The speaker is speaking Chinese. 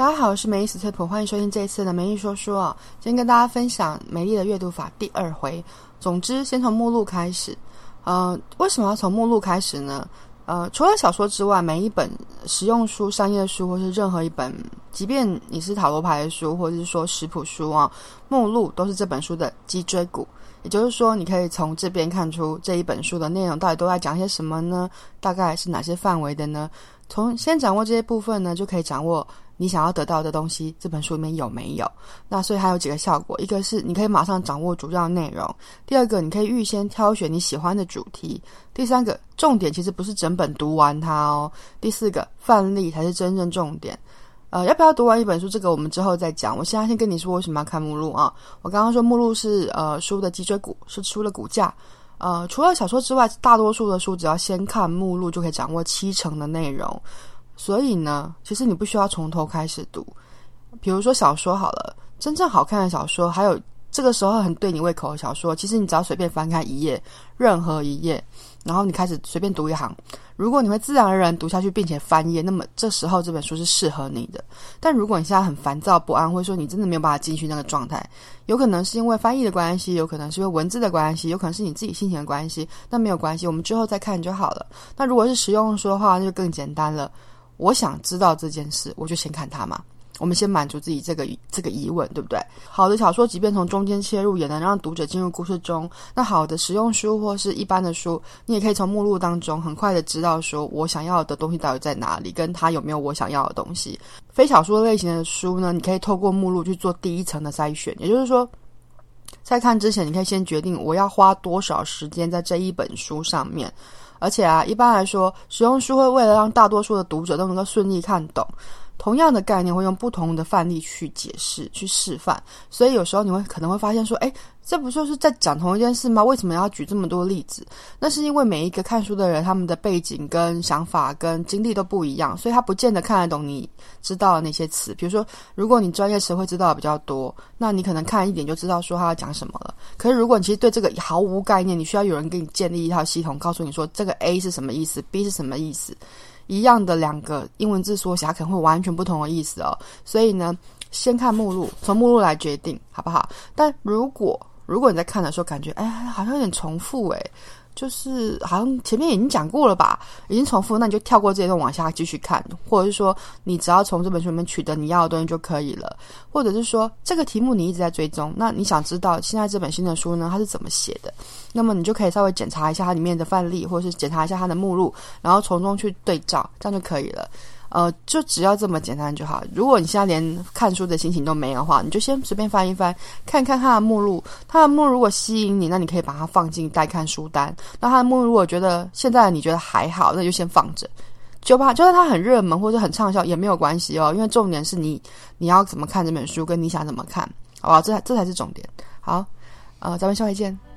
大家好，我是美丽史翠普，欢迎收听这一次的美丽说书啊。今天跟大家分享美丽的阅读法第二回。总之，先从目录开始。呃，为什么要从目录开始呢？呃，除了小说之外，每一本实用书、商业书，或是任何一本，即便你是塔罗牌的书，或者是说食谱书啊，目录都是这本书的脊椎骨。也就是说，你可以从这边看出这一本书的内容到底都在讲些什么呢？大概是哪些范围的呢？从先掌握这些部分呢，就可以掌握。你想要得到的东西，这本书里面有没有？那所以还有几个效果：一个是你可以马上掌握主要内容；第二个，你可以预先挑选你喜欢的主题；第三个，重点其实不是整本读完它哦；第四个，范例才是真正重点。呃，要不要读完一本书？这个我们之后再讲。我现在先跟你说为什么要看目录啊？我刚刚说目录是呃书的脊椎骨，是书的骨架。呃，除了小说之外，大多数的书只要先看目录就可以掌握七成的内容。所以呢，其实你不需要从头开始读。比如说小说好了，真正好看的小说，还有这个时候很对你胃口的小说，其实你只要随便翻开一页，任何一页，然后你开始随便读一行。如果你会自然而然读下去，并且翻页，那么这时候这本书是适合你的。但如果你现在很烦躁不安，或者说你真的没有办法进去那个状态，有可能是因为翻译的关系，有可能是因为文字的关系，有可能是你自己心情的关系。那没有关系，我们之后再看就好了。那如果是实用书的话，那就更简单了。我想知道这件事，我就先看它嘛。我们先满足自己这个这个疑问，对不对？好的小说，即便从中间切入，也能让读者进入故事中。那好的实用书或是一般的书，你也可以从目录当中很快的知道，说我想要的东西到底在哪里，跟它有没有我想要的东西。非小说类型的书呢，你可以透过目录去做第一层的筛选，也就是说，在看之前，你可以先决定我要花多少时间在这一本书上面。而且啊，一般来说，实用书会为了让大多数的读者都能够顺利看懂，同样的概念会用不同的范例去解释、去示范。所以有时候你会可能会发现说，诶，这不就是在讲同一件事吗？为什么要举这么多例子？那是因为每一个看书的人，他们的背景跟想法跟经历都不一样，所以他不见得看得懂你知道的那些词。比如说，如果你专业词汇知道的比较多，那你可能看一点就知道说他要讲什么了。可是如果你其实对这个毫无概念，你需要有人给你建立一套系统，告诉你说这个 A 是什么意思，B 是什么意思。一样的两个英文字缩写，它可能会完全不同的意思哦。所以呢，先看目录，从目录来决定，好不好？但如果如果你在看的时候感觉，哎，好像有点重复，哎。就是好像前面已经讲过了吧，已经重复，那你就跳过这一段往下继续看，或者是说你只要从这本书里面取得你要的东西就可以了，或者是说这个题目你一直在追踪，那你想知道现在这本新的书呢，它是怎么写的，那么你就可以稍微检查一下它里面的范例，或者是检查一下它的目录，然后从中去对照，这样就可以了。呃，就只要这么简单就好。如果你现在连看书的心情都没有的话，你就先随便翻一翻，看看它的目录。它的目录如果吸引你，那你可以把它放进待看书单。那它的目录如果觉得现在你觉得还好，那就先放着。就怕就算它很热门或者很畅销也没有关系哦，因为重点是你你要怎么看这本书，跟你想怎么看，好吧？这才这才是重点。好，呃，咱们下回见。